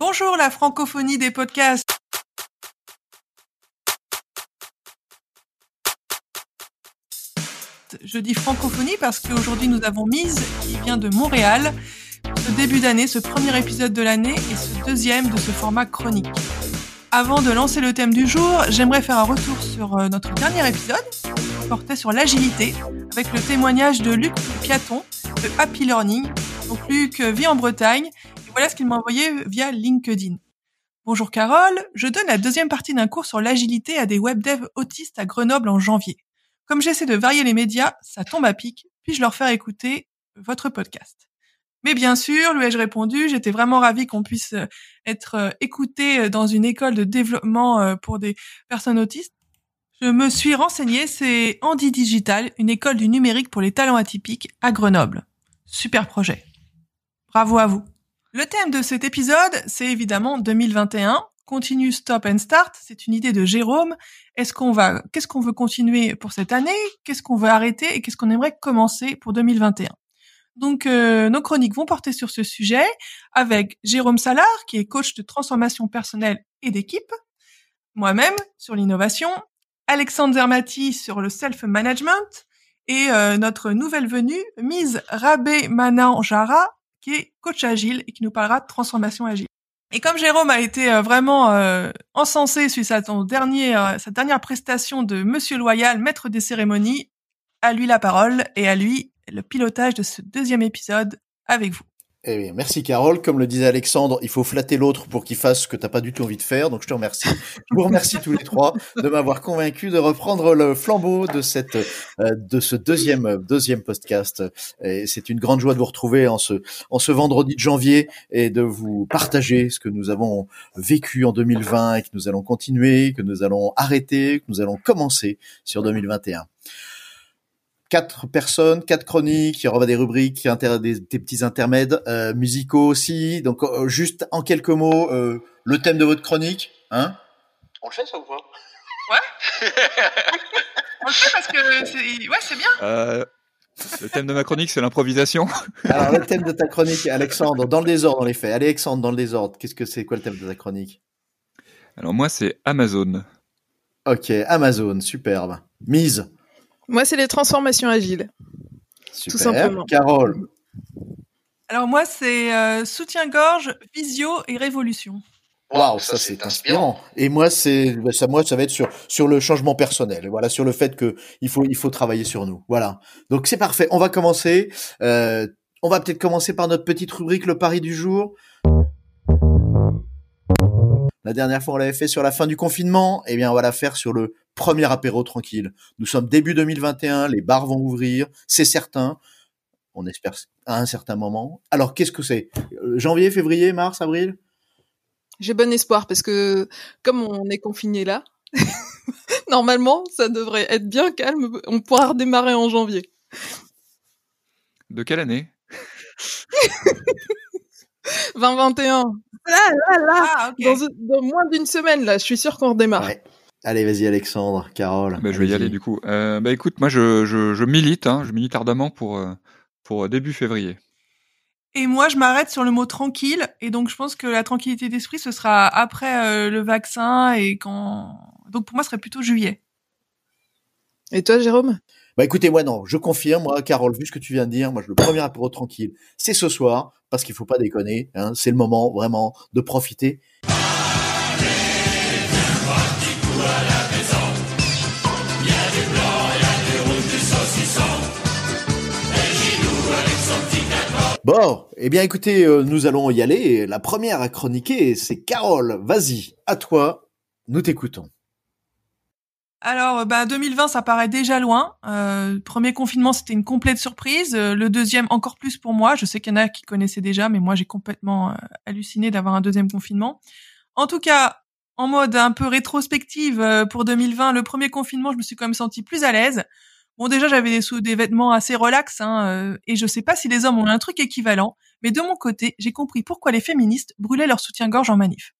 Bonjour la francophonie des podcasts. Je dis francophonie parce qu'aujourd'hui nous avons Mise qui vient de Montréal. Ce début d'année, ce premier épisode de l'année et ce deuxième de ce format chronique. Avant de lancer le thème du jour, j'aimerais faire un retour sur euh, notre dernier épisode qui portait sur l'agilité avec le témoignage de Luc Piaton de Happy Learning. Donc Luc vit en Bretagne voilà ce qu'il m'a envoyé via LinkedIn. Bonjour Carole, je donne la deuxième partie d'un cours sur l'agilité à des web devs autistes à Grenoble en janvier. Comme j'essaie de varier les médias, ça tombe à pic, puis-je leur faire écouter votre podcast? Mais bien sûr, lui ai-je répondu, j'étais vraiment ravie qu'on puisse euh, être euh, écouté euh, dans une école de développement pour des personnes autistes. Je me suis renseignée, c'est Andy Digital, une école du numérique pour les talents atypiques à Grenoble. Super projet. Bravo à vous. Le thème de cet épisode, c'est évidemment 2021. Continue, stop and start. C'est une idée de Jérôme. Est-ce qu'on va, qu'est-ce qu'on veut continuer pour cette année? Qu'est-ce qu'on veut arrêter et qu'est-ce qu'on aimerait commencer pour 2021? Donc, euh, nos chroniques vont porter sur ce sujet avec Jérôme Salard, qui est coach de transformation personnelle et d'équipe, moi-même sur l'innovation, Alexandre Zermati sur le self-management et euh, notre nouvelle venue, Mise Rabé Mananjara, qui est coach agile et qui nous parlera de transformation agile. Et comme Jérôme a été euh, vraiment encensé suite à son dernier, sa dernière prestation de Monsieur Loyal, maître des cérémonies, à lui la parole et à lui le pilotage de ce deuxième épisode avec vous. Eh merci Carole. Comme le disait Alexandre, il faut flatter l'autre pour qu'il fasse ce que t'as pas du tout envie de faire. Donc je te remercie. Je vous remercie tous les trois de m'avoir convaincu de reprendre le flambeau de cette euh, de ce deuxième deuxième podcast. Et c'est une grande joie de vous retrouver en ce en ce vendredi de janvier et de vous partager ce que nous avons vécu en 2020 et que nous allons continuer, que nous allons arrêter, que nous allons commencer sur 2021 quatre personnes, quatre chroniques, il y aura des rubriques, des, petits intermèdes euh, musicaux aussi. Donc euh, juste en quelques mots, euh, le thème de votre chronique, hein? On le fait ça ou pas? Ouais. On le fait parce que c'est ouais c'est bien. le thème de ma chronique, c'est l'improvisation. Alors le thème de ta chronique, Alexandre, dans le désordre, dans les faits. Alexandre, dans le désordre. Qu'est-ce que c'est quoi le thème de ta chronique? Alors moi, c'est Amazon. Ok, Amazon, superbe. Mise. Moi, c'est les transformations agiles. Super. Tout simplement. Carole. Alors moi, c'est euh, soutien-gorge, visio et révolution. Waouh, ça, c'est inspirant. Et moi, c'est ça, moi, ça va être sur sur le changement personnel. Voilà, sur le fait que il faut il faut travailler sur nous. Voilà. Donc c'est parfait. On va commencer. Euh, on va peut-être commencer par notre petite rubrique le pari du jour. La dernière fois, on l'avait fait sur la fin du confinement. Eh bien, on va la faire sur le premier apéro tranquille. Nous sommes début 2021, les bars vont ouvrir, c'est certain. On espère à un certain moment. Alors, qu'est-ce que c'est? Euh, Janvier, février, mars, avril? J'ai bon espoir parce que comme on est confiné là, normalement, ça devrait être bien calme. On pourra redémarrer en janvier. De quelle année? 2021. Là, là, là. Ah, dans, moins d'une semaine, là, je suis sûr qu'on redémarre. Allez, vas-y Alexandre, Carole. Bah, je vais y aller du coup. Euh, bah écoute, moi je, je, je milite, hein, je milite ardemment pour, euh, pour début février. Et moi, je m'arrête sur le mot tranquille. Et donc, je pense que la tranquillité d'esprit, ce sera après euh, le vaccin et quand. Donc, pour moi, ce serait plutôt juillet. Et toi, Jérôme? Bah écoutez, moi non, je confirme, moi, Carole, vu ce que tu viens de dire, moi, je, le premier apéro tranquille, c'est ce soir, parce qu'il faut pas déconner. Hein, c'est le moment vraiment de profiter. Bon, eh bien écoutez, euh, nous allons y aller. La première à chroniquer, c'est Carole. Vas-y, à toi, nous t'écoutons. Alors, bah, 2020, ça paraît déjà loin. Euh, premier confinement, c'était une complète surprise. Euh, le deuxième, encore plus pour moi. Je sais qu'il y en a qui connaissaient déjà, mais moi, j'ai complètement halluciné d'avoir un deuxième confinement. En tout cas, en mode un peu rétrospective pour 2020, le premier confinement, je me suis quand même senti plus à l'aise. Bon, déjà, j'avais des, des vêtements assez relax, hein, euh, et je sais pas si les hommes ont un truc équivalent, mais de mon côté, j'ai compris pourquoi les féministes brûlaient leur soutien-gorge en manif.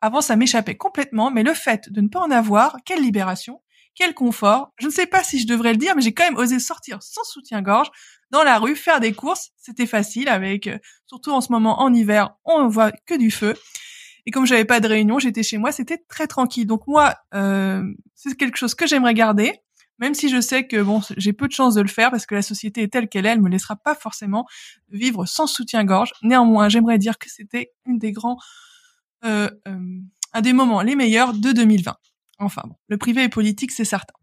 Avant, ça m'échappait complètement, mais le fait de ne pas en avoir, quelle libération quel confort. Je ne sais pas si je devrais le dire, mais j'ai quand même osé sortir sans soutien-gorge dans la rue, faire des courses. C'était facile avec, euh, surtout en ce moment en hiver, on voit que du feu. Et comme j'avais pas de réunion, j'étais chez moi, c'était très tranquille. Donc moi, euh, c'est quelque chose que j'aimerais garder, même si je sais que bon, j'ai peu de chances de le faire parce que la société est telle qu'elle est, elle me laissera pas forcément vivre sans soutien-gorge. Néanmoins, j'aimerais dire que c'était une des grands, euh, euh, un des moments les meilleurs de 2020. Enfin bon, le privé et politique, c'est certain.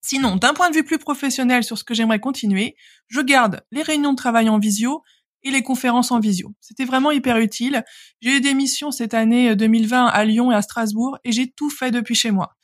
Sinon, d'un point de vue plus professionnel sur ce que j'aimerais continuer, je garde les réunions de travail en visio et les conférences en visio. C'était vraiment hyper utile. J'ai eu des missions cette année 2020 à Lyon et à Strasbourg et j'ai tout fait depuis chez moi.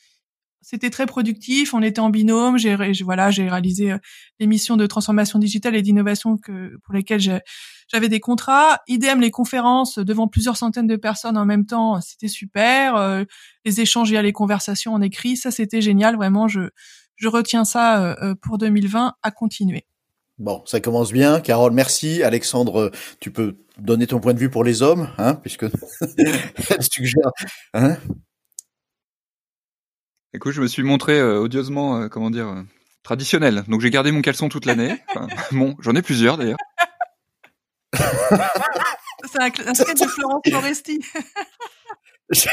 C'était très productif, on était en binôme, j'ai voilà, j'ai réalisé euh, les missions de transformation digitale et d'innovation que pour lesquelles j'avais des contrats. Idem les conférences devant plusieurs centaines de personnes en même temps, c'était super. Euh, les échanges via les conversations en écrit, ça c'était génial, vraiment je je retiens ça euh, pour 2020 à continuer. Bon, ça commence bien. Carole, merci. Alexandre, tu peux donner ton point de vue pour les hommes, hein, puisque tu suggères. Hein Écoute, je me suis montré euh, odieusement, euh, comment dire, euh, traditionnel. Donc j'ai gardé mon caleçon toute l'année. Enfin, bon, j'en ai plusieurs d'ailleurs. C'est un, un sketch de Florence Foresti.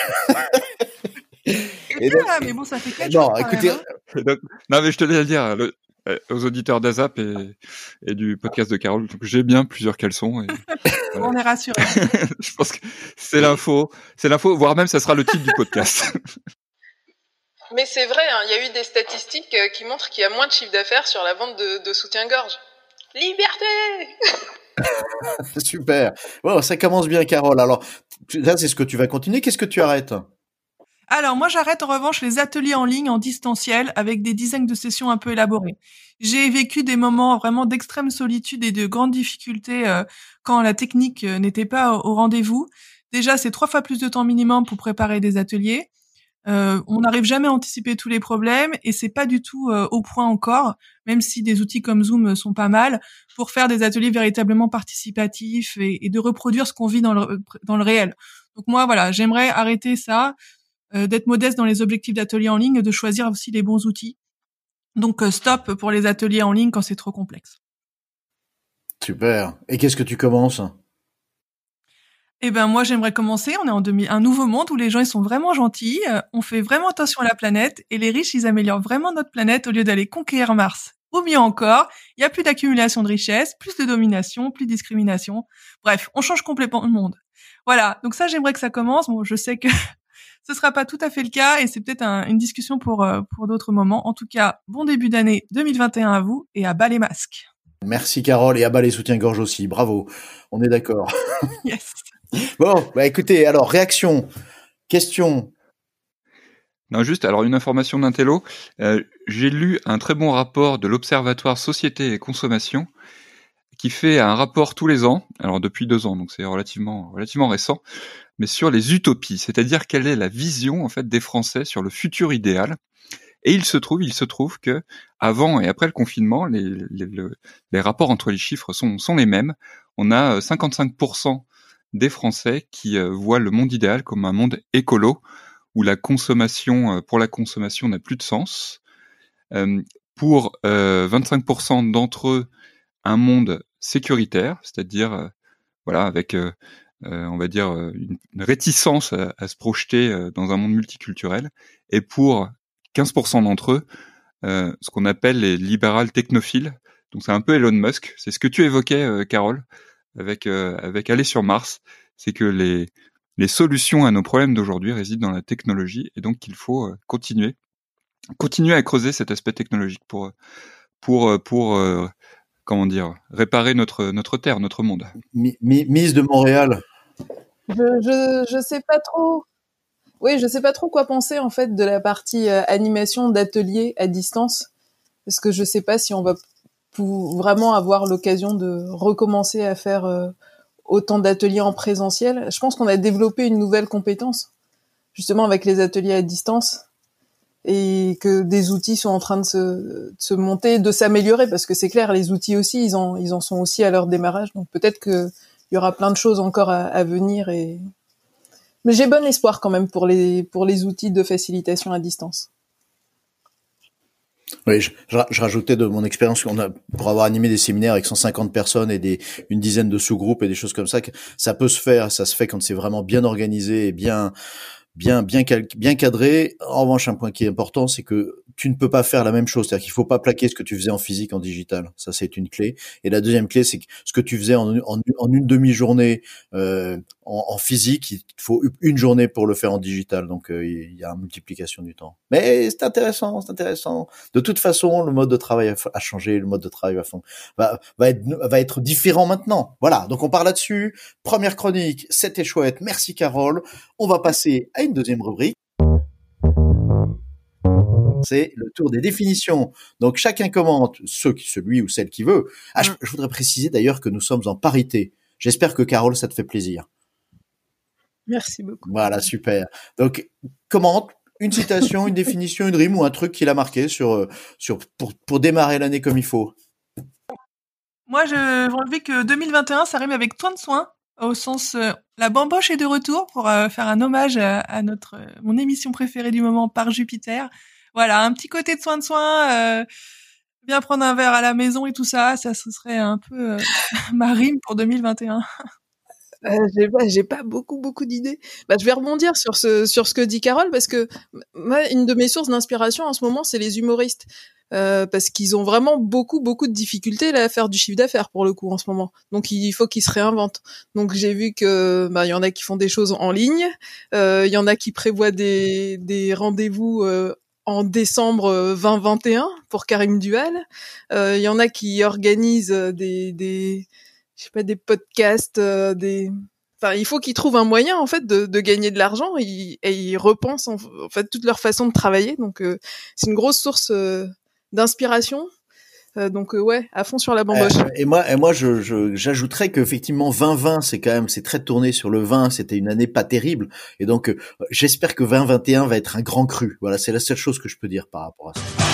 Et là, mais bon, ça fait quatre non, écoutez, même, hein. donc, non, mais je te laisse le dire le, aux auditeurs d'Azap et, et, du podcast de Carole. J'ai bien plusieurs caleçons. Et, voilà. On est rassurés. je pense que c'est l'info, c'est l'info, voire même ça sera le titre du podcast. Mais c'est vrai, hein, il y a eu des statistiques euh, qui montrent qu'il y a moins de chiffre d'affaires sur la vente de, de soutien-gorge. Liberté Super. Bon, ça commence bien, Carole. Alors, là, c'est ce que tu vas continuer. Qu'est-ce que tu arrêtes? Alors moi j'arrête en revanche les ateliers en ligne en distanciel avec des dizaines de sessions un peu élaborées. J'ai vécu des moments vraiment d'extrême solitude et de grandes difficultés euh, quand la technique euh, n'était pas au rendez-vous. Déjà c'est trois fois plus de temps minimum pour préparer des ateliers. Euh, on n'arrive jamais à anticiper tous les problèmes et c'est pas du tout euh, au point encore, même si des outils comme Zoom sont pas mal pour faire des ateliers véritablement participatifs et, de reproduire ce qu'on vit dans le, réel. Donc moi voilà, j'aimerais arrêter ça, euh, d'être modeste dans les objectifs d'ateliers en ligne, de choisir aussi les bons outils. Donc stop pour les ateliers en ligne quand c'est trop complexe. Super. Et qu'est-ce que tu commences? Eh ben moi j'aimerais commencer. On est en demi un nouveau monde où les gens ils sont vraiment gentils, euh, on fait vraiment attention à la planète et les riches ils améliorent vraiment notre planète au lieu d'aller conquérir Mars. Ou mieux encore, il y a plus d'accumulation de richesses, plus de domination, plus de discrimination. Bref, on change complètement le monde. Voilà. Donc ça j'aimerais que ça commence. Bon, je sais que ce sera pas tout à fait le cas et c'est peut-être un, une discussion pour euh, pour d'autres moments. En tout cas, bon début d'année 2021 à vous et à bas les masques. Merci Carole et à bas les soutiens-gorge aussi. Bravo. On est d'accord. yes. Bon, bah écoutez, alors réaction, question. Non, juste, alors une information d'un télo. Euh, J'ai lu un très bon rapport de l'Observatoire Société et Consommation qui fait un rapport tous les ans, alors depuis deux ans, donc c'est relativement relativement récent, mais sur les utopies, c'est-à-dire quelle est la vision en fait des Français sur le futur idéal. Et il se trouve, il se trouve que avant et après le confinement, les, rapports entre les chiffres sont, sont les mêmes. On a 55% des Français qui euh, voient le monde idéal comme un monde écolo où la consommation euh, pour la consommation n'a plus de sens. Euh, pour 25% d'entre eux, un monde sécuritaire, c'est-à-dire voilà avec on va dire une, réticence à, se projeter dans un monde multiculturel, et pour 15% d'entre eux, ce qu'on appelle les libérales technophiles. Donc c'est un peu Elon Musk. C'est ce que tu évoquais, Carole, avec euh, avec aller sur Mars, c'est que les les solutions à nos problèmes d'aujourd'hui résident dans la technologie et donc il faut euh, continuer continuer à creuser cet aspect technologique pour pour euh, pour comment dire réparer notre notre terre, notre monde. mise de Montréal. Je, je je sais pas trop. Oui, je sais pas trop quoi penser en fait de la partie animation d'atelier à distance parce que je sais pas si on va vraiment avoir l'occasion de recommencer à faire euh, autant d'ateliers en présentiel. Je pense qu'on a développé une nouvelle compétence, justement avec les ateliers à distance, et que des outils sont en train de se, se monter, de s'améliorer, parce que c'est clair, les outils aussi, ils en, ils en sont aussi à leur démarrage. Donc peut-être qu'il y aura plein de choses encore à, à venir. Et... Mais j'ai bon espoir quand même pour les, pour les outils de facilitation à distance. Oui, je, je, rajoutais de mon expérience qu'on a pour avoir animé des séminaires avec 150 personnes et des une dizaine de sous-groupes et des choses comme ça que ça peut se faire, ça se fait quand c'est vraiment bien organisé et bien bien bien bien cadré. En revanche, un point qui est important, c'est que tu ne peux pas faire la même chose. C'est-à-dire qu'il faut pas plaquer ce que tu faisais en physique en digital. Ça, c'est une clé. Et la deuxième clé, c'est que ce que tu faisais en, une demi-journée euh, en, physique, il faut une journée pour le faire en digital. Donc, euh, il y a une multiplication du temps. Mais c'est intéressant, c'est intéressant. De toute façon, le mode de travail a, changé. Le mode de travail va, va, être, va être différent maintenant. Voilà. Donc, on part là-dessus. Première chronique, c'était chouette. Merci, Carole. On va passer à une deuxième rubrique c'est le tour des définitions. Donc chacun commente ce, celui ou celle qui veut. Ah, je, voudrais préciser d'ailleurs que nous sommes en parité. J'espère que Carole, ça te fait plaisir. Merci beaucoup. Voilà, super. Donc commente une citation, une définition, une rime ou un truc qu'il a marqué sur euh, sur pour pour démarrer l'année comme il faut. Moi, je vais enlever que 2021, ça rime avec soin de soin au sens euh, la bamboche est de retour pour euh, faire un hommage à, notre mon émission préférée du moment par Jupiter. Voilà, un petit côté de soin de soin, euh, bien prendre un verre à la maison et tout ça, ça ce serait un peu ma rime pour 2021. Euh, j'ai pas, j'ai pas beaucoup beaucoup d'idées. Bah, je vais rebondir sur ce sur ce que dit Carole parce que moi, une de mes sources d'inspiration en ce moment, c'est les humoristes. Euh, parce qu'ils ont vraiment beaucoup beaucoup de difficultés là, à faire du chiffre d'affaires pour le coup en ce moment. Donc il faut qu'ils se réinventent. Donc j'ai vu que bah il y en a qui font des choses en ligne, euh, il y en a qui prévoient des des rendez-vous euh, en décembre 2021 pour Karim Dual. Il y en a qui organisent des des je sais pas des podcasts, des Enfin, il faut qu'ils trouvent un moyen en fait de, de gagner de l'argent et, et, ils repensent en, fait toute leur façon de travailler. Donc c'est une grosse source d'inspiration. Euh, donc euh, ouais, à fond sur la bamboche. Euh, et moi, et moi, je, j'ajouterais qu'effectivement 2020, c'est quand même, c'est très tourné sur le vin. C'était une année pas terrible, et donc j'espère que 2021 va être un grand cru. Voilà, c'est la seule chose que je peux dire par rapport à ça.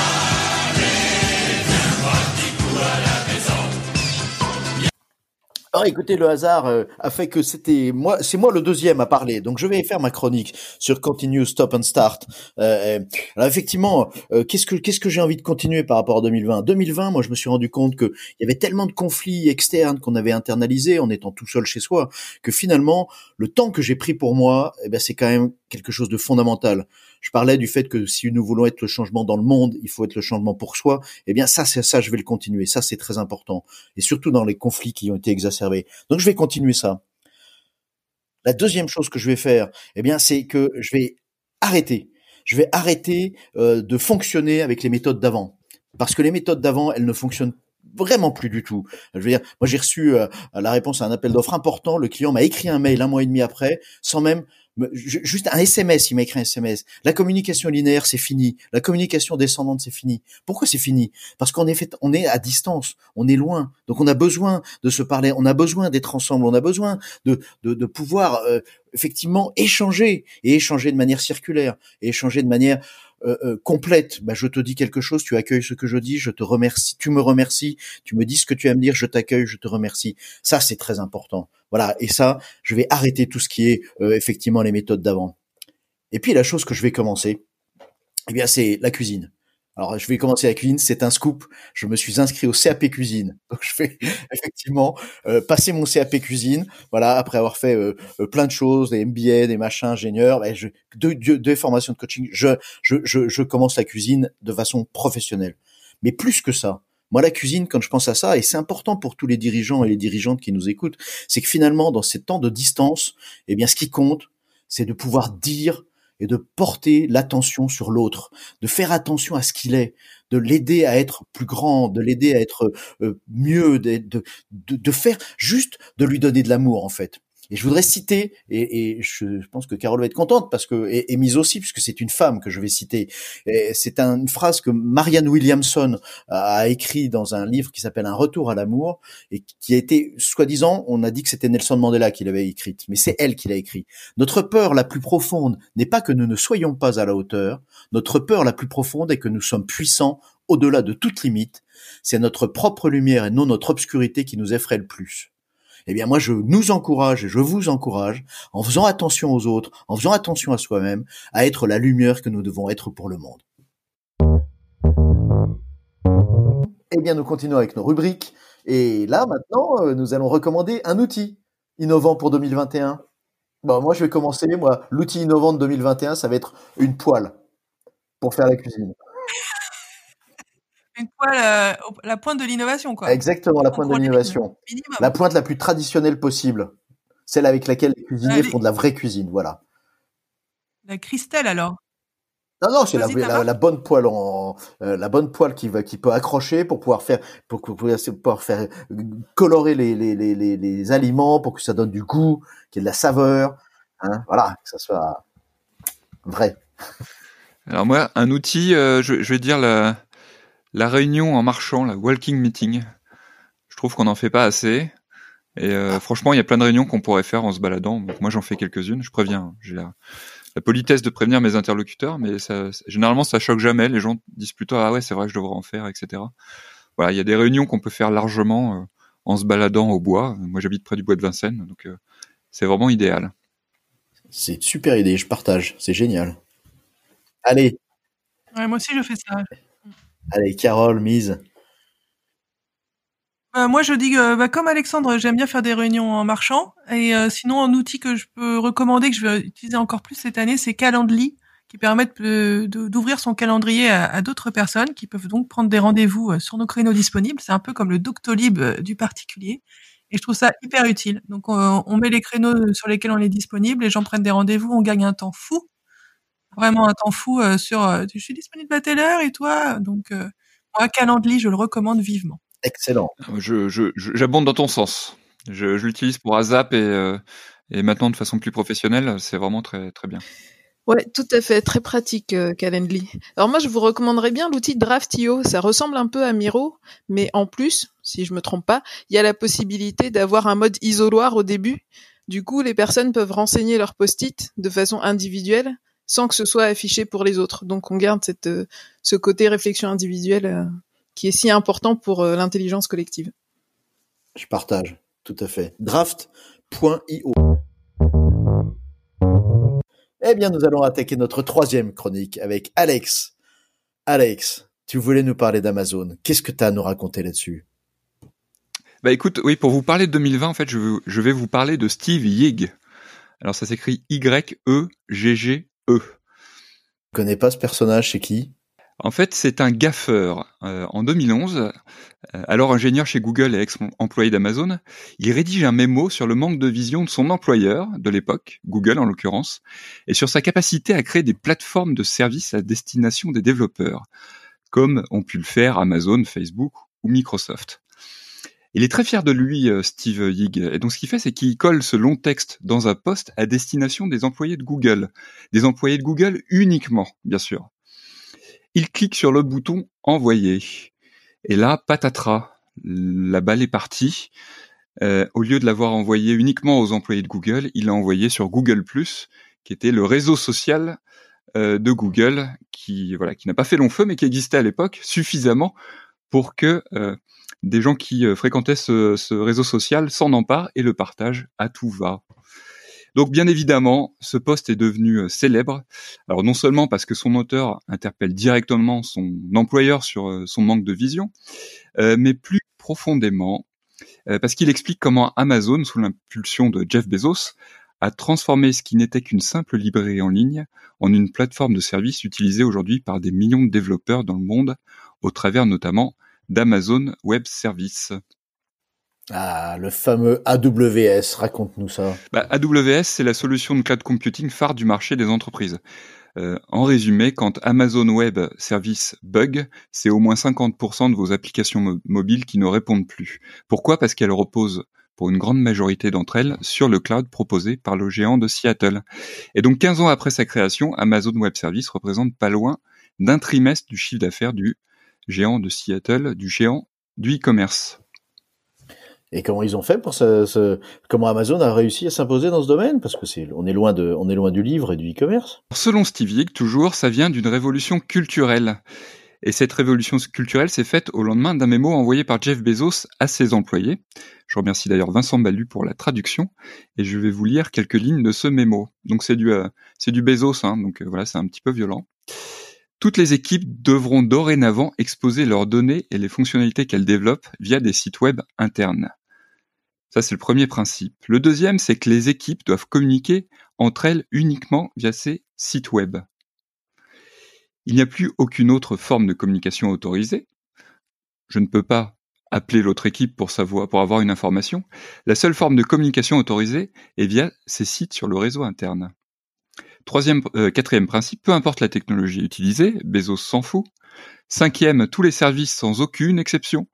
Alors écoutez, le hasard euh, a fait que c'était moi, c'est moi le deuxième à parler, donc je vais faire ma chronique sur Continue, Stop and Start. Euh alors effectivement, euh, qu'est-ce que qu'est-ce que j'ai envie de continuer par rapport à 2020 2020, moi je me suis rendu compte que il y avait tellement de conflits externes qu'on avait internalisés en étant tout seul chez soi, que finalement le temps que j'ai pris pour moi, eh ben c'est quand même quelque chose de fondamental. Je parlais du fait que si nous voulons être le changement dans le monde, il faut être le changement pour soi. Eh bien, ça, c'est ça, je vais le continuer. Ça, c'est très important. Et surtout dans les conflits qui ont été exacerbés. Donc, je vais continuer ça. La deuxième chose que je vais faire, eh bien, c'est que je vais arrêter. Je vais arrêter euh, de fonctionner avec les méthodes d'avant. Parce que les méthodes d'avant, elles ne fonctionnent vraiment plus du tout. Je veux dire, moi j'ai reçu euh, la réponse à un appel d'offres important. Le client m'a écrit un mail un mois et demi après, sans même juste un SMS, il m'a écrit un SMS. La communication linéaire, c'est fini. La communication descendante, c'est fini. Pourquoi c'est fini? Parce qu'on est on est à distance, on est loin, donc on a besoin de se parler, on a besoin d'être ensemble, on a besoin de de, de pouvoir euh, effectivement échanger. Et échanger de manière circulaire. Et échanger de manière euh, euh, complète. Bah, je te dis quelque chose, tu accueilles ce que je dis, je te remercie, tu me remercies, tu me dis ce que tu as me dire, je t'accueille, je te remercie. Ça, c'est très important. Voilà. Et ça, je vais arrêter tout ce qui est euh, effectivement les méthodes d'avant. Et puis la chose que je vais commencer, eh bien, c'est la cuisine. Alors, je vais commencer la cuisine, c'est un scoop. Je me suis inscrit au CAP cuisine. Donc, je vais effectivement euh, passer mon CAP cuisine. Voilà, après avoir fait euh, euh, plein de choses, des MBA, des machins, ingénieurs, ben, je, deux, deux, formations de coaching, je, je, je, je commence la cuisine de façon professionnelle. Mais plus que ça, moi, la cuisine, quand je pense à ça, et c'est important pour tous les dirigeants et les dirigeantes qui nous écoutent, c'est que finalement, dans ces temps de distance, eh bien, ce qui compte, c'est de pouvoir dire et de porter l'attention sur l'autre, de faire attention à ce qu'il est, de l'aider à être plus grand, de l'aider à être euh, mieux, de, faire juste de lui donner de l'amour en fait. Et je voudrais citer, et, je pense que Carole va être contente parce que et, mise aussi puisque c'est une femme que je vais citer. C'est une phrase que Marianne Williamson a écrit dans un livre qui s'appelle Un retour à l'amour et qui a été soi-disant, on a dit que c'était Nelson Mandela qui l'avait écrite, mais c'est elle qui l'a écrit. Notre peur la plus profonde n'est pas que nous ne soyons pas à la hauteur. Notre peur la plus profonde est que nous sommes puissants au-delà de toute limite. C'est notre propre lumière et non notre obscurité qui nous effraie le plus eh bien moi je nous encourage et je vous encourage, en faisant attention aux autres, en faisant attention à soi-même, à être la lumière que nous devons être pour le monde. Eh bien, nous continuons avec nos rubriques. Et là, maintenant, euh, nous allons recommander un outil innovant pour 2021. Bon, moi, je vais commencer. Moi, l'outil innovant de 2021, ça va être une poêle pour faire la cuisine. Une poêle, euh, la pointe de l'innovation, quoi. Exactement, la pointe de l'innovation. La pointe la plus traditionnelle possible. Celle avec laquelle les cuisiniers font de la vraie cuisine, voilà. La Christelle, alors? Non, non, c'est la, la, bonne poêle en, euh, la bonne poêle qui va, qui peut accrocher pour pouvoir faire, pour, pouvoir faire colorer les, les, les, les, aliments, pour que ça donne du goût, qu'il y ait de la saveur, hein, voilà, que ça soit vrai. Alors moi, un outil, euh, je, je, vais dire la, la réunion en marchant, la walking meeting. Je trouve qu'on n'en fait pas assez. Et euh, franchement, il y a plein de réunions qu'on pourrait faire en se baladant. Donc moi, j'en fais quelques-unes. Je préviens. J'ai la, la politesse de prévenir mes interlocuteurs, mais ça, généralement ça choque jamais. Les gens disent plutôt ah ouais c'est vrai je devrais en faire, etc. Voilà, il y a des réunions qu'on peut faire largement euh, en se baladant au bois. Moi j'habite près du bois de Vincennes, donc euh, c'est vraiment idéal. C'est une super idée, je partage, c'est génial. Allez. Ouais, moi aussi je fais ça. Allez, Carole, mise. Euh, moi, je dis que, bah, comme Alexandre, j'aime bien faire des réunions en marchant. Et euh, sinon, un outil que je peux recommander, que je vais utiliser encore plus cette année, c'est Calendly, qui permet d'ouvrir son calendrier à, d'autres personnes, qui peuvent donc prendre des rendez-vous euh, sur nos créneaux disponibles. C'est un peu comme le Doctolib du particulier. Et je trouve ça hyper utile. Donc, on, met les créneaux sur lesquels on est disponible, les gens prennent des rendez-vous, on gagne un temps fou. Vraiment un temps fou sur je suis disponible à telle heure et toi? Donc, moi, Calendly, je le recommande vivement. Excellent. Je, je, j'abonde dans ton sens. Je, je l'utilise pour ASAP et, euh, et maintenant de façon plus professionnelle. C'est vraiment très, très bien. Ouais, tout à fait, très pratique euh, Calendly. Alors moi, je vous recommanderais bien l'outil Draftio. Ça ressemble un peu à Miro, mais en plus, si je me trompe pas, il y a la possibilité d'avoir un mode isoloir au début. Du coup, les personnes peuvent renseigner leur post-it de façon individuelle, sans que ce soit affiché pour les autres. Donc, on garde cette, euh, ce côté réflexion individuelle euh, qui est si important pour euh, l'intelligence collective. Je partage, tout à fait. Draft.io. Eh bien, nous allons attaquer notre troisième chronique avec Alex. Alex, tu voulais nous parler d'Amazon. Qu'est-ce que tu as à nous raconter là-dessus? Bah écoute, oui, pour vous parler de 2020, en fait, je, je vais vous parler de Steve Yig. Alors ça s'écrit Y-E-G-G-E. -E. Je connais pas ce personnage, c'est qui? En fait, c'est un gaffeur. Euh, en 2011, euh, alors ingénieur chez Google et ex-employé d'Amazon, il rédige un mémo sur le manque de vision de son employeur de l'époque, Google en l'occurrence, et sur sa capacité à créer des plateformes de services à destination des développeurs, comme ont pu le faire Amazon, Facebook ou Microsoft. Il est très fier de lui, euh, Steve Yig. Et donc, ce qu'il fait, c'est qu'il colle ce long texte dans un poste à destination des employés de Google. Des employés de Google uniquement, bien sûr il clique sur le bouton envoyer. Et là, patatras, la balle est partie. Euh, au lieu de l'avoir envoyé uniquement aux employés de Google, il l'a envoyé sur Google ⁇ qui était le réseau social euh, de Google, qui voilà, qui n'a pas fait long feu, mais qui existait à l'époque suffisamment pour que euh, des gens qui fréquentaient ce, réseau social s'en emparent et le partagent à tout va. Donc bien évidemment, ce poste est devenu euh, célèbre. Alors non seulement parce que son auteur interpelle directement son employeur sur euh, son manque de vision, euh, mais plus profondément parce qu'il explique comment Amazon, sous l'impulsion de Jeff Bezos, a transformé ce qui n'était qu'une simple librairie en ligne en une plateforme de services utilisée aujourd'hui par des millions de développeurs dans le monde, au travers notamment d'Amazon Web Services. Ah, le fameux AWS, raconte-nous ça. Bah, AWS, c'est la solution de cloud computing phare du marché des entreprises. Euh, en résumé, quand Amazon Web Service bug, c'est au moins 50% de vos applications mobiles qui ne répondent plus. Pourquoi? Parce qu'elles reposent, pour une grande majorité d'entre elles, sur le cloud proposé par le géant de Seattle. Et donc 15 ans après sa création, Amazon Web Service représente pas loin d'un trimestre du chiffre d'affaires du géant de Seattle, du géant du e-commerce. Et comment ils ont fait pour ce, comment Amazon a réussi à s'imposer dans ce domaine? Parce que c'est, on est loin de, on est loin du livre et du e-commerce. Selon Steve toujours, ça vient d'une révolution culturelle. Et cette révolution culturelle s'est faite au lendemain d'un mémo envoyé par Jeff Bezos à ses employés. Je remercie d'ailleurs Vincent Balu pour la traduction et je vais vous lire quelques lignes de ce mémo. Donc c'est du, euh, c'est du Bezos, hein, donc euh, voilà, c'est un petit peu violent. Toutes les équipes devront dorénavant exposer leurs données et les fonctionnalités qu'elles développent via des sites web internes. Ça, c'est le premier principe. Le deuxième, c'est que les équipes doivent communiquer entre elles uniquement via ces sites web. Il n'y a plus aucune autre forme de communication autorisée. Je ne peux pas appeler l'autre équipe pour savoir, pour avoir une information. La seule forme de communication autorisée est via ces sites sur le réseau interne. Troisième, euh, quatrième principe, peu importe la technologie utilisée, Bezos s'en fout. Cinquième, tous les services sans aucune exception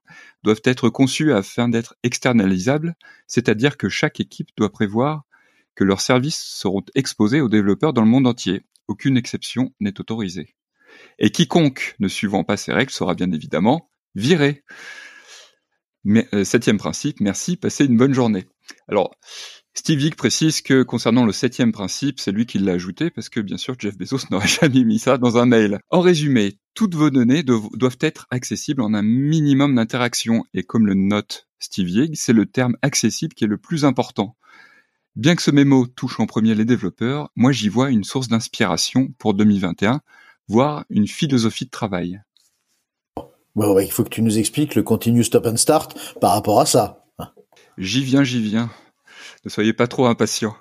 doivent être conçus afin d'être externalisables, c'est-à-dire que chaque équipe doit prévoir que leurs services seront exposés aux développeurs dans le monde entier. Aucune exception n'est autorisée. Et quiconque ne suivant pas ces règles sera bien évidemment viré. Euh, septième principe, merci, passez une bonne journée. Alors, Steve Vick précise que concernant le septième principe, c'est lui qui l'a ajouté parce que bien sûr Jeff Bezos n'aurait jamais mis ça dans un mail. En résumé, toutes vos données doivent être accessibles en un minimum d'interaction et comme le note Steve Yig, c'est le terme accessible qui est le plus important. Bien que ce mémo touche en premier les développeurs, moi j'y vois une source d'inspiration pour 2021, voire une philosophie de travail. Bon, il faut que tu nous expliques le continue stop and start par rapport à ça. J'y viens, j'y viens. Ne soyez pas trop impatients.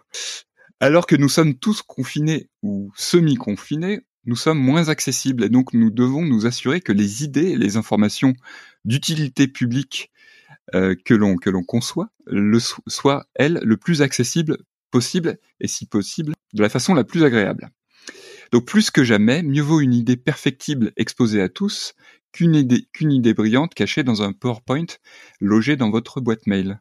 Alors que nous sommes tous confinés ou semi-confinés, nous sommes moins accessibles et donc nous devons nous assurer que les idées et les informations d'utilité publique euh, que l'on conçoit le soient elles le plus accessible possible et si possible de la façon la plus agréable. Donc plus que jamais, mieux vaut une idée perfectible exposée à tous qu'une idée, qu'une idée brillante cachée dans un PowerPoint logé dans votre boîte mail.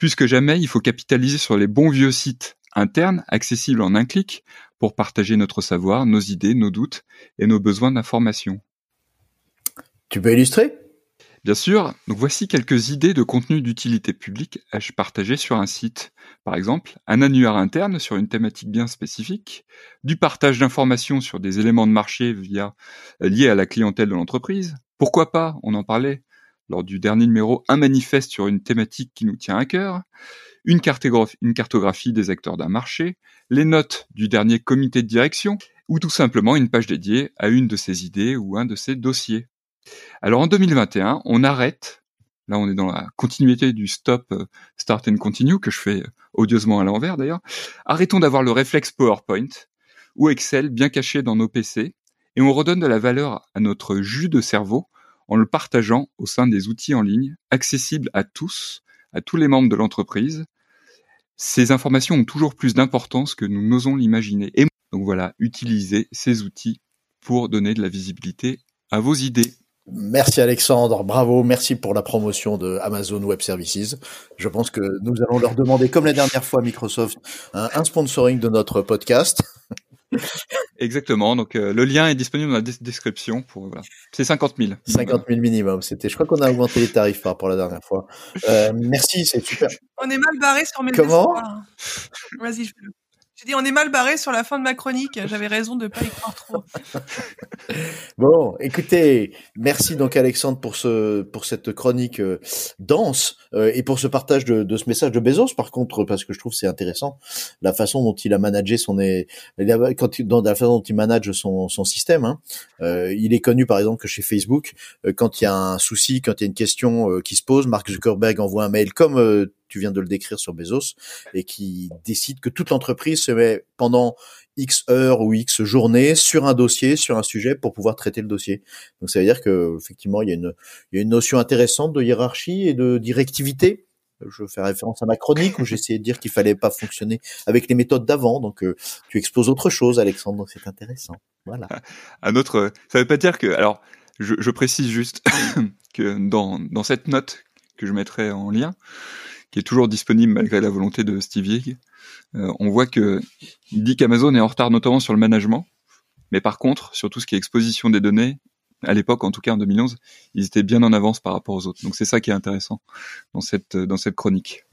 Plus que jamais, il faut capitaliser sur les bons vieux sites internes, accessibles en un clic, pour partager notre savoir, nos idées, nos doutes et nos besoins d'information. Tu peux illustrer? Bien sûr, donc voici quelques idées de contenu d'utilité publique à partager sur un site. Par exemple, un annuaire interne sur une thématique bien spécifique, du partage d'informations sur des éléments de marché via, liés à la clientèle de l'entreprise. Pourquoi pas, on en parlait, lors du dernier numéro, un manifeste sur une thématique qui nous tient à cœur, une cartographie, des acteurs d'un marché, les notes du dernier comité de direction, ou tout simplement une page dédiée à une de ces idées ou un de ces dossiers. Alors en 2021, on arrête, là on est dans la continuité du stop, euh, start and continue, que je fais odieusement à l'envers d'ailleurs, arrêtons d'avoir le réflexe PowerPoint ou Excel bien caché dans nos PC, et on redonne de la valeur à notre jus de cerveau en le partageant au sein des outils en ligne, accessibles à tous, à tous les membres de l'entreprise. Ces informations ont toujours plus d'importance que nous n'osons l'imaginer. Et donc voilà, utilisez ces outils pour donner de la visibilité à vos idées. Merci Alexandre, bravo, merci pour la promotion de Amazon Web Services. Je pense que nous allons leur demander, comme la dernière fois Microsoft, un, sponsoring de notre podcast. Exactement. Donc euh, le lien est disponible dans la description pour voilà. C'est 50 000. 50 000 minimum. C'était. Je crois qu'on a augmenté les tarifs par rapport à la dernière fois. Euh, merci, c'est super. On est mal barré sur mes. Comment? Vas-y. Je... J'ai dit on est mal barré sur la fin de ma chronique. J'avais raison de pas y croire trop. bon, écoutez, merci donc Alexandre pour ce pour cette chronique euh, dense euh, et pour ce partage de, de, ce message de Bezos. Par contre, parce que je trouve c'est intéressant la façon dont il a managé son quand il, dans la façon dont il manage son son système. Hein. Euh, il est connu par exemple que chez Facebook, euh, quand il y a un souci, quand il y a une question qui se pose, Mark Zuckerberg envoie un mail comme tu viens de le décrire sur Bezos, et qui décide que toute l'entreprise se met pendant X heures ou X journées sur un dossier, sur un sujet pour pouvoir traiter le dossier. Donc ça veut dire que effectivement il y a une, il y a une notion intéressante de hiérarchie et de directivité. Je fais référence à ma chronique où j'essayais de dire qu'il fallait pas fonctionner avec les méthodes d'avant. Donc euh, tu exposes autre chose, Alexandre. Donc c'est intéressant. Voilà. Un autre, ça veut pas dire que alors je, je précise juste que dans dans cette note que je mettrai en lien, qui est toujours disponible malgré la volonté de Steve. Euh, on voit que il dit qu'Amazon est en retard notamment sur le management, mais par contre, sur tout ce qui est exposition des données, à l'époque, en tout cas en 2011, ils étaient bien en avance par rapport aux autres. Donc c'est ça qui est intéressant dans cette chronique.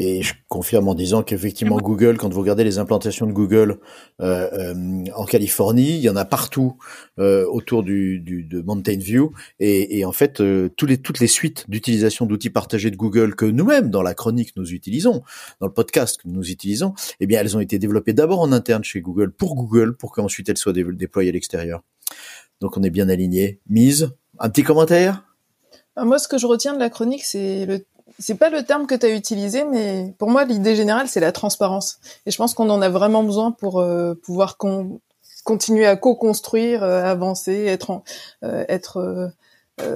Et je confirme en disant qu'effectivement Google, quand vous regardez les implantations de Google euh, euh, en Californie, il y en a partout euh, autour du, du, de Mountain View. Et, et en fait, euh, tous les, toutes les suites d'utilisation d'outils partagés de Google que nous-mêmes, dans la chronique, nous utilisons, dans le podcast que nous utilisons, eh bien, elles ont été développées d'abord en interne chez Google pour Google, pour qu'ensuite elles soient déployées à l'extérieur. Donc on est bien aligné. Mise, un petit commentaire? Bah, Moi, ce que je retiens de la chronique, c'est le c'est pas le terme que tu as utilisé, mais pour moi, l'idée générale, c'est la transparence. Et je pense qu'on en a vraiment besoin pour euh, pouvoir continuer à co-construire, euh, avancer, être, euh, être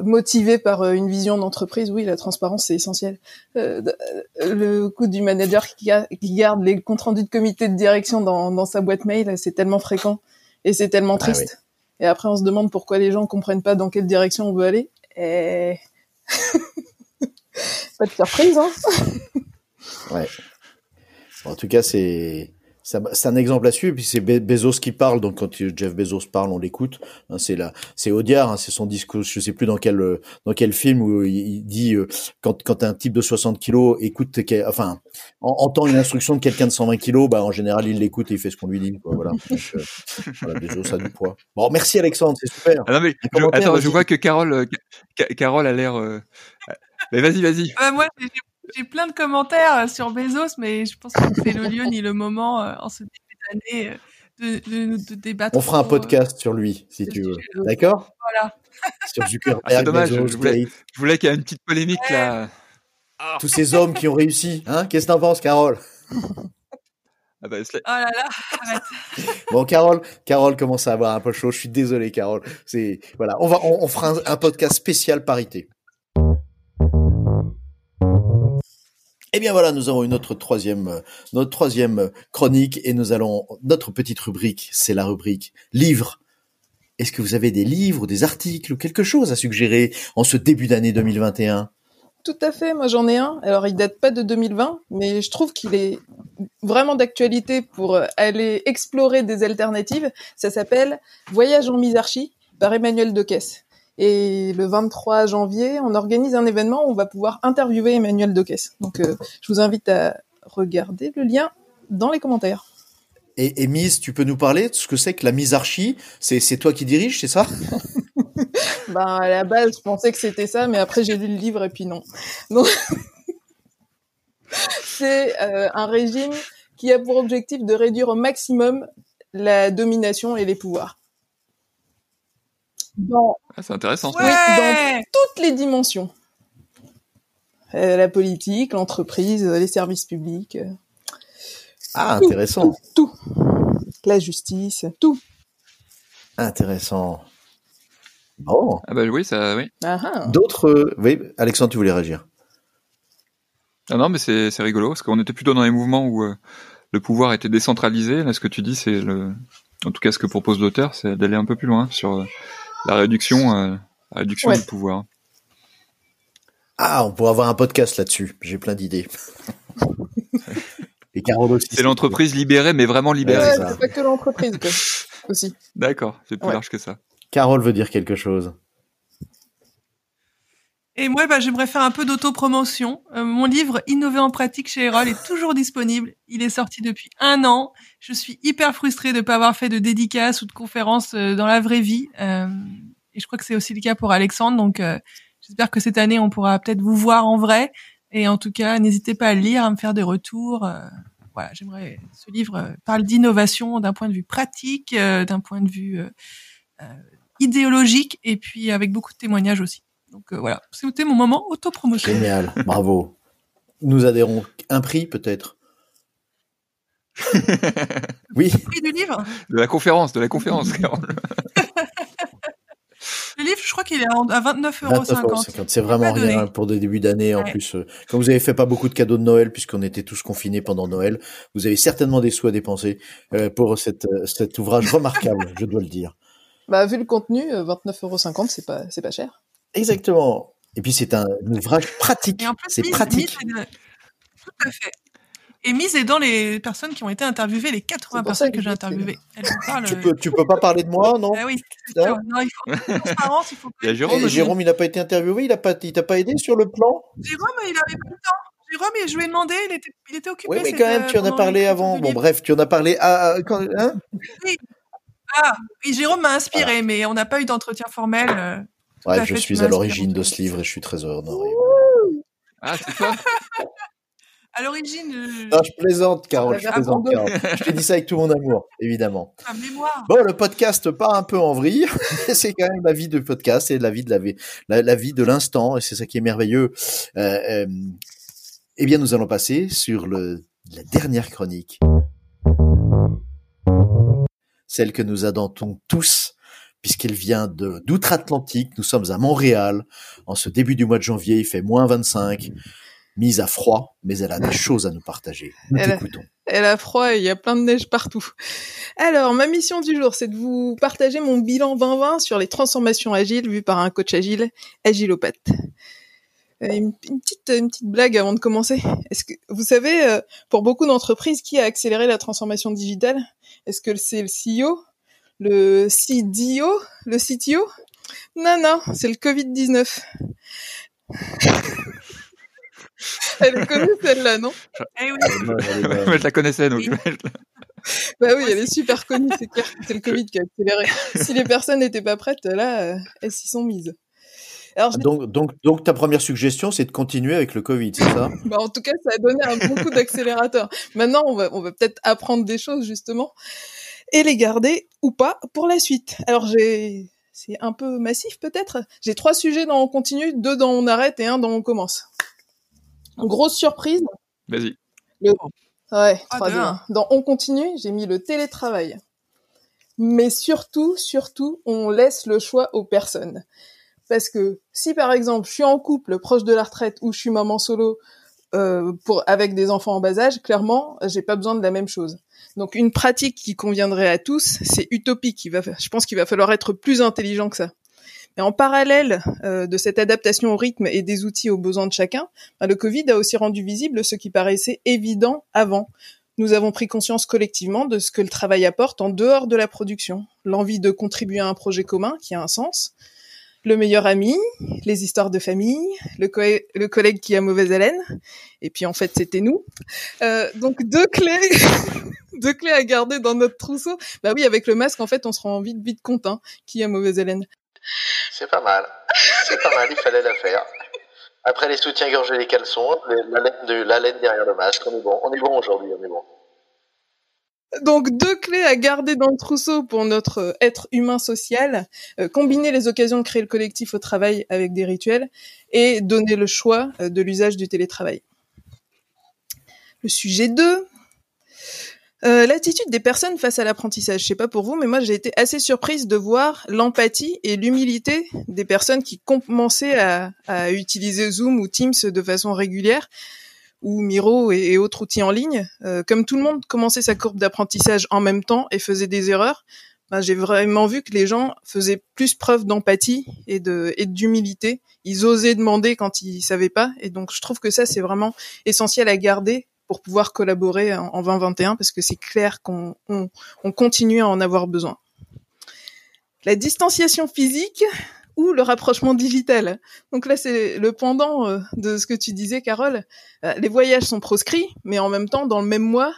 motivé par une vision d'entreprise. Oui, la transparence, c'est essentiel. le coup du manager qui, garde les comptes rendus de comité de direction dans, dans sa boîte mail, c'est tellement fréquent et c'est tellement ah triste. Et après, on se demande pourquoi les gens comprennent pas dans quelle direction on veut aller. Et... pas de surprise, hein Ouais. en tout cas, c'est c'est un exemple à suivre. Puis c'est Bezos qui parle, donc quand Jeff Bezos parle, on l'écoute. Hein, c'est là, c'est Audiard, hein, c'est son discours. Je sais plus dans quel dans quel film où il dit euh, quand quand un type de 60 kilos écoute, enfin entend une instruction de quelqu'un de 120 kilos, bah en général il l'écoute et il fait ce qu'on lui dit. Quoi, voilà. Donc, euh, voilà, Bezos a du poids. Bon, merci Alexandre, c'est super. Ah non, mais je, attends, je vois que Carole, euh, Carole a l'air. Mais vas-y, vas-y. moi, j'ai plein de commentaires euh, sur Bezos, mais je pense que c'est le lieu ni le moment euh, en ce début d'année euh, de, de, débattre. On fera un podcast sur lui, si tu veux. D'accord? Voilà. sur Zuckerberg, ah, dommage, je voulais, je voulais qu'il y ait une petite polémique là. Tous ces hommes qui ont réussi, hein? Qu'est-ce que t'en penses, Carole? Ah bah, oh là là, arrête. bon, Carole, Carole commence à avoir un peu chaud. Je suis désolé, Carole. C'est voilà, on va, on, fera un podcast spécial parité. Eh bien voilà, nous avons une autre troisième, euh, notre troisième euh, chronique et nous allons notre petite rubrique, c'est la rubrique livres. Est-ce que vous avez des livres, des articles ou quelque chose à suggérer en ce début d'année 2021 Tout à fait, moi j'en ai un. Alors il date pas de 2020, mais je trouve qu'il est vraiment d'actualité pour euh, aller explorer des alternatives. Ça s'appelle Voyage en misarchie par Emmanuel Decaisse. Et le 23 janvier, on organise un événement où on va pouvoir interviewer Emmanuel Doquès. Donc, euh, je vous invite à regarder le lien dans les commentaires. Et, et Mise, tu peux nous parler de ce que c'est que la misarchie C'est toi qui diriges, c'est ça? Ben à la base, je pensais que c'était ça, mais après j'ai lu le livre et puis non. Donc, c'est euh, un régime qui a pour objectif de réduire au maximum la domination et les pouvoirs. Ah, c'est intéressant. dans toutes les dimensions. Euh, la politique, l'entreprise, les services publics. Euh, ah, intéressant. Tout, La justice, tout. Intéressant. Bon. Ah bah oui, ça, oui. Ah, ah. D'autres, euh, oui, Alexandre, tu voulais réagir. Ah non, mais c'est rigolo parce qu'on était plutôt dans les mouvements où le pouvoir était décentralisé. Là, ce que tu dis, c'est le, en tout cas, ce que propose l'auteur, c'est d'aller un peu plus loin sur la réduction, euh, la réduction du pouvoir. Ah, on pourrait avoir un podcast là-dessus. J'ai plein d'idées. Et Carole aussi. C'est l'entreprise libérée, mais vraiment libérée. c'est pas que l'entreprise, aussi. D'accord, c'est plus large que ça. Carole veut dire quelque chose. Et moi, bah, j'aimerais faire un peu d'autopromotion. Euh, mon livre Innover en pratique chez Erol est toujours disponible. Il est sorti depuis un an. Je suis hyper frustrée de ne pas avoir fait de dédicaces ou de conférences euh, dans la vraie vie. Euh, et je crois que c'est aussi le cas pour Alexandre. Donc, j'espère que cette année, on pourra peut-être vous voir en vrai. Et en tout cas, n'hésitez pas à le lire, à me faire des retours. voilà, j'aimerais. Ce livre parle d'innovation d'un point de vue pratique, d'un point de vue idéologique, et puis avec beaucoup de témoignages aussi. Donc euh, voilà, c'était mon moment autopromotion. Génial, bravo. Nous adhérons un prix peut-être. oui. Le prix du livre? De la conférence, de la conférence, Le livre, je crois qu'il est à 29,50 euros. C'est vraiment rien pour des débuts d'année. En plus, euh, comme vous avez fait pas beaucoup de cadeaux de Noël, puisqu'on était tous confinés pendant Noël, vous avez certainement des sous à dépenser euh, pour cette, cet ouvrage remarquable, je dois le dire. Bah, vu le contenu, 29,50 euros, c'est pas, c'est pas cher. Exactement. Et puis c'est un ouvrage pratique. C'est pratique. Tout à fait. Et mise est dans les personnes qui ont été interviewées, les 80 personnes que, j'ai interviewées. tu, peux, tu peux pas parler de moi, non? Ah oui, non, il faut il faut il Jérôme, Et Jérôme, il n'a pas été interviewé, il pas, il t'a pas aidé sur le plan? Jérôme, il avait pas le temps. Jérôme, je lui ai demandé, il était, il était occupé. Oui, mais quand même, tu en as parlé avant. Bon, bref, tu en as parlé à, quand, hein? Oui. Ah, et Jérôme m'a inspiré, mais on n'a pas eu d'entretien formel. Ouais, je suis à l'origine de ce livre et je suis très heureux. Ah, c'est toi? À l'origine. Euh, non, je plaisante, Carole. Je plaisante, Carole. Je te dis ça avec tout mon amour, évidemment. mémoire. Bon, le podcast part un peu en vrille. c'est quand même la vie de podcast et la vie de la vie, la, vie de l'instant. Et c'est ça qui est merveilleux. Euh, euh, eh bien, nous allons passer sur le, la dernière chronique. Celle que nous attendons tous puisqu'elle vient de d'outre-Atlantique. Nous sommes à Montréal. En ce début du mois de janvier, il fait moins 25 mise à froid, mais elle a des choses à nous partager. Nous elle, a, elle a froid et il y a plein de neige partout. Alors, ma mission du jour, c'est de vous partager mon bilan 2020 sur les transformations agiles vues par un coach agile, agilopathe. Euh, une, petite, une petite blague avant de commencer. Est-ce que vous savez, euh, pour beaucoup d'entreprises, qui a accéléré la transformation digitale? Est-ce que c'est le CEO, le CDO, le CTO Non, non, c'est le Covid-19. Elle est connue celle-là, non? Eh oui. je la connaissais donc. bah oui, elle est super connue, c'est clair. C'est le Covid qui a accéléré. Si les personnes n'étaient pas prêtes, là, euh, elles s'y sont mises. Alors, donc, donc, donc, ta première suggestion, c'est de continuer avec le Covid, c'est ça? Bah, En tout cas, ça a donné un bon coup d'accélérateur. Maintenant, on va, on va peut-être apprendre des choses, justement, et les garder ou pas pour la suite. Alors, j'ai... C'est un peu massif peut-être. J'ai trois sujets dans on continue, deux dans on arrête et un dans on commence. Grosse surprise. Vas-y. Ouais, ah, Dans On continue, j'ai mis le télétravail. Mais surtout, surtout, on laisse le choix aux personnes. Parce que si par exemple je suis en couple proche de la retraite ou je suis maman solo euh, pour avec des enfants en bas âge, clairement, j'ai pas besoin de la même chose. Donc une pratique qui conviendrait à tous, c'est utopique. Je pense qu'il va falloir être plus intelligent que ça. Et en parallèle euh, de cette adaptation au rythme et des outils aux besoins de chacun, bah, le Covid a aussi rendu visible ce qui paraissait évident avant. Nous avons pris conscience collectivement de ce que le travail apporte en dehors de la production. L'envie de contribuer à un projet commun qui a un sens, le meilleur ami, les histoires de famille, le, le collègue qui a mauvaise haleine, et puis en fait c'était nous. Euh, donc deux clés, deux clés à garder dans notre trousseau. Bah oui, avec le masque en fait on se rend vite vite compte hein, qui a mauvaise haleine. C'est pas mal. C'est pas mal, il fallait la faire. Après les soutiens-gorge et les caleçons, la la laine derrière le masque, on est bon. On est bon aujourd'hui, on est bon. Donc deux clés à garder dans le trousseau pour notre être humain social, euh, combiner les occasions de créer le collectif au travail avec des rituels et donner le choix euh, de l'usage du télétravail. Le sujet 2, euh, l'attitude des personnes face à l'apprentissage, je sais pas pour vous, mais moi j'ai été assez surprise de voir l'empathie et l'humilité des personnes qui commençaient à, utiliser Zoom ou Teams de façon régulière, ou Miro et, autres outils en ligne. Euh, comme tout le monde commençait sa courbe d'apprentissage en même temps et faisait des erreurs, ben, j'ai vraiment vu que les gens faisaient plus preuve d'empathie et de d'humilité. Ils osaient demander quand ils savaient pas, et donc je trouve que ça c'est vraiment essentiel à garder pour pouvoir collaborer en, 2021 parce que c'est clair qu'on on, continue à en avoir besoin. La distanciation physique ou le rapprochement digital. Donc là, c'est le pendant euh, de ce que tu disais, Carole. Euh, les voyages sont proscrits, mais en même temps, dans le même mois,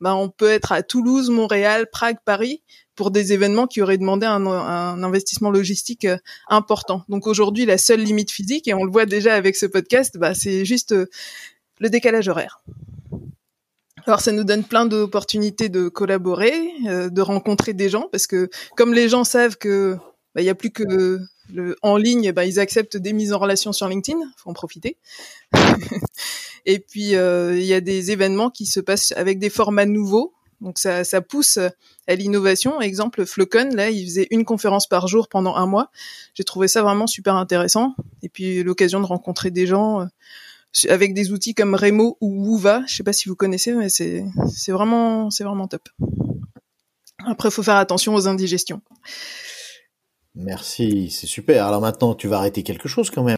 bah, on peut être à Toulouse, Montréal, Prague, Paris pour des événements qui auraient demandé un, investissement logistique euh, important. Donc aujourd'hui, la seule limite physique, et on le voit déjà avec ce podcast, bah, c'est juste le décalage horaire. Alors ça nous donne plein d'opportunités de collaborer, de rencontrer des gens, parce que comme les gens savent que bah, il y a plus que en ligne, bah, ils acceptent des mises en relation sur LinkedIn, faut en profiter. Et puis euh, il y a des événements qui se passent avec des formats nouveaux, donc ça, ça pousse à l'innovation. Exemple, Flocon, là, il faisait une conférence par jour pendant un mois. J'ai trouvé ça vraiment super intéressant. Et puis l'occasion de rencontrer des gens. Euh, avec des outils comme Remo ou Wova. Je sais pas si vous connaissez, mais c'est c'est vraiment c'est vraiment top. Après, faut faire attention aux indigestions. Merci, c'est super. Alors maintenant, tu vas arrêter quelque chose quand même.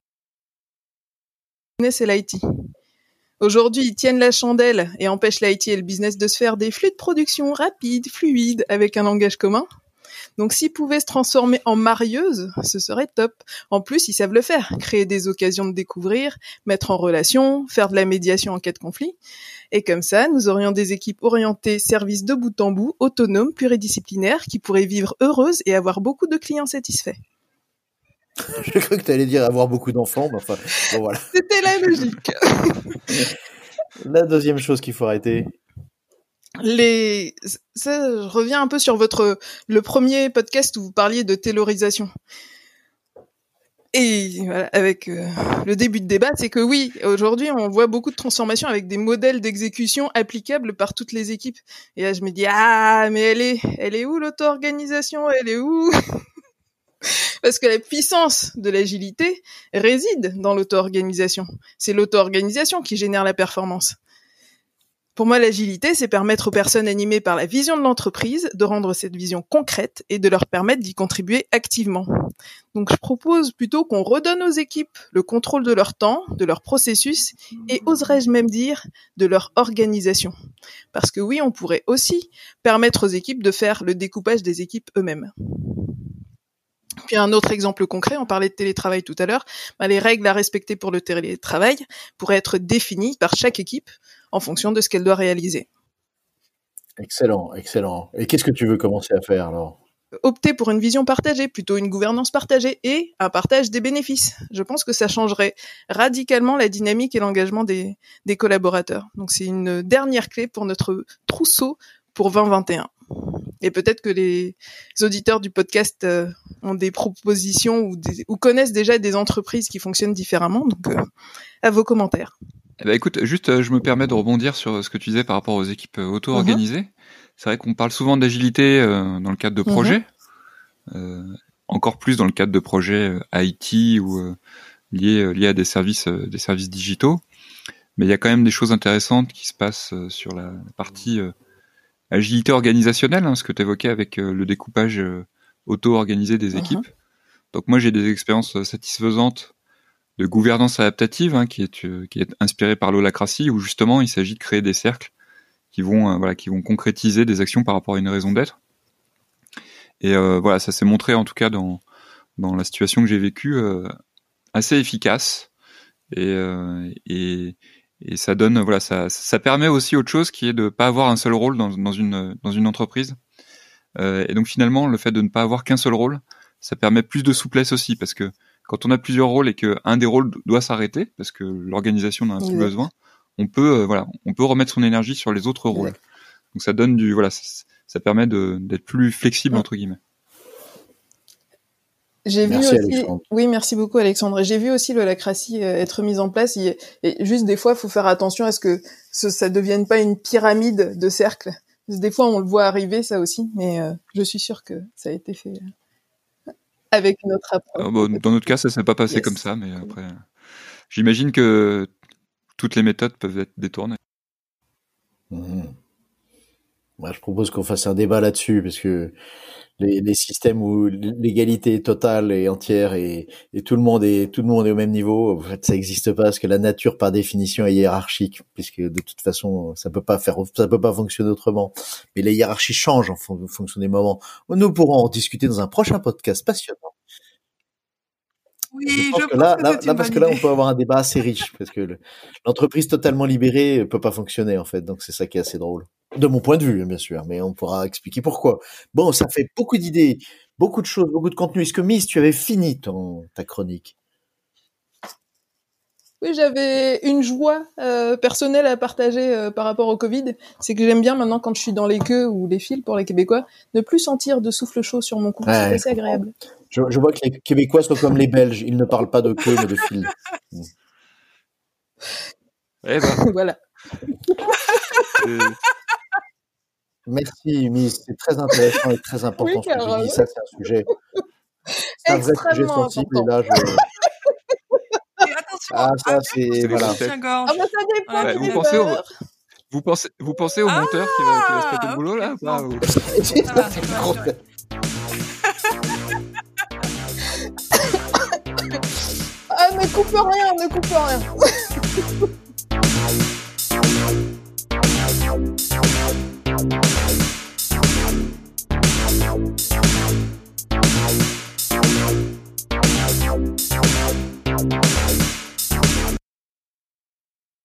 Aujourd'hui, ils tiennent la chandelle et empêchent l'IT et le business de se faire des flux de production rapides, fluides, avec un langage commun. Donc s'ils pouvaient se transformer en marieuses, ce serait top. En plus, ils savent le faire, créer des occasions de découvrir, mettre en relation, faire de la médiation en cas de conflit. Et comme ça, nous aurions des équipes orientées services de bout en bout, autonomes, pluridisciplinaires, qui pourraient vivre heureuses et avoir beaucoup de clients satisfaits. Je cru que tu allais dire avoir beaucoup d'enfants, mais enfin, bon voilà. C'était la logique. La deuxième chose qu'il faut arrêter. Les, ça, je reviens un peu sur votre, le premier podcast où vous parliez de taylorisation. Et voilà, avec euh, le début de débat, c'est que oui, aujourd'hui, on voit beaucoup de transformations avec des modèles d'exécution applicables par toutes les équipes. Et là, je me dis ah, mais elle est, elle est où l'auto-organisation? Elle est où? Parce que la puissance de l'agilité réside dans l'auto-organisation. C'est l'auto-organisation qui génère la performance. Pour moi, l'agilité, c'est permettre aux personnes animées par la vision de l'entreprise de rendre cette vision concrète et de leur permettre d'y contribuer activement. Donc, je propose plutôt qu'on redonne aux équipes le contrôle de leur temps, de leur processus et, oserais-je même dire, de leur organisation. Parce que oui, on pourrait aussi permettre aux équipes de faire le découpage des équipes eux-mêmes. Puis un autre exemple concret, on parlait de télétravail tout à l'heure, bah, les règles à respecter pour le télétravail pourraient être définies par chaque équipe en fonction de ce qu'elle doit réaliser. Excellent, excellent. Et qu'est-ce que tu veux commencer à faire alors? Opter pour une vision partagée, plutôt une gouvernance partagée et un partage des bénéfices. Je pense que ça changerait radicalement la dynamique et l'engagement des, des collaborateurs. Donc c'est une dernière clé pour notre trousseau pour 2021. Et peut-être que les auditeurs du podcast euh, ont des propositions ou, ou, connaissent déjà des entreprises qui fonctionnent différemment. Donc, euh, à vos commentaires. Eh ben, écoute, juste, euh, je me permets de rebondir sur ce que tu disais par rapport aux équipes euh, auto-organisées. Mhm. C'est vrai qu'on parle souvent d'agilité euh, dans le cadre de projets, mhm. encore plus dans le cadre de projets IT ou liés, liés à des services, des services digitaux. Mais il y a quand même des choses intéressantes qui se passent sur la partie agilité organisationnelle, hein, ce que tu évoquais avec le découpage auto-organisé des mhm. équipes. Donc moi j'ai des expériences satisfaisantes de gouvernance adaptative hein, qui est euh, qui est inspiré par l'holacratie où justement il s'agit de créer des cercles qui vont euh, voilà qui vont concrétiser des actions par rapport à une raison d'être. Et euh, voilà, ça s'est montré en tout cas dans dans la situation que j'ai vécue assez efficace et, et et ça donne voilà ça ça permet aussi autre chose qui est de pas avoir un seul rôle dans dans une dans une entreprise. et donc finalement le fait de ne pas avoir qu'un seul rôle, ça permet plus de souplesse aussi parce que quand on a plusieurs rôles et que un des rôles doit s'arrêter parce que l'organisation n'en a plus besoin, on peut euh, voilà, on peut remettre son énergie sur les autres rôles. Donc ça donne du voilà, ça, permet d'être plus flexible entre guillemets. J'ai vu aussi, oui, merci beaucoup Alexandre. J'ai vu aussi l'holacratie euh, être mise en place. Et juste des fois, il faut faire attention à ce que ça ça devienne pas une pyramide de cercles. Des fois, on le voit arriver, ça aussi, mais euh, je suis sûre que ça a été fait avec notre approche. Euh, dans notre cas, ça s'est pas passé comme ça, mais après, j'imagine que toutes les méthodes peuvent être détournées. Mmh. Moi, je propose qu'on fasse un débat là-dessus, parce que les, systèmes où l'égalité est totale et entière et, tout le monde est tout le monde est au même niveau, en fait, ça n'existe pas parce que la nature par définition est hiérarchique, puisque de toute façon, ça peut pas faire, ça peut pas fonctionner autrement. Mais les hiérarchies changent en fonction des moments. Nous pourrons en discuter dans un prochain podcast passionnant. Oui, je pense, que là, là, parce que là, on peut avoir un débat assez riche, parce que l'entreprise totalement libérée peut pas fonctionner en fait, donc c'est ça qui est assez drôle. De mon point de vue, bien sûr, mais on pourra expliquer pourquoi. Bon, ça fait beaucoup d'idées, beaucoup de choses, beaucoup de contenu. Est-ce que Miss, tu avais fini ton, ta chronique? Oui, j'avais une joie euh, personnelle à partager euh, par rapport au Covid. C'est que j'aime bien maintenant quand je suis dans les queues ou les fils pour les Québécois, ne plus sentir de souffle chaud sur mon cou. c'est assez agréable. Je, je, vois que les Québécois sont comme les Belges. Ils ne parlent pas de queue mais de fil. Eh ben. voilà. Merci, Miss. C'est très intéressant et très important ce que j'ai dit. Ça, c'est un sujet, c'est un vrai sujet sensible. Et là, je... Ah, ça, c'est. Voilà. Ah, bah, ça dépend ouais, vous, pensez au... vous, pensez, vous pensez au ah monteur qui va, qui va se péter le boulot, là ah, ou... ah, ne coupe rien, ne coupe rien.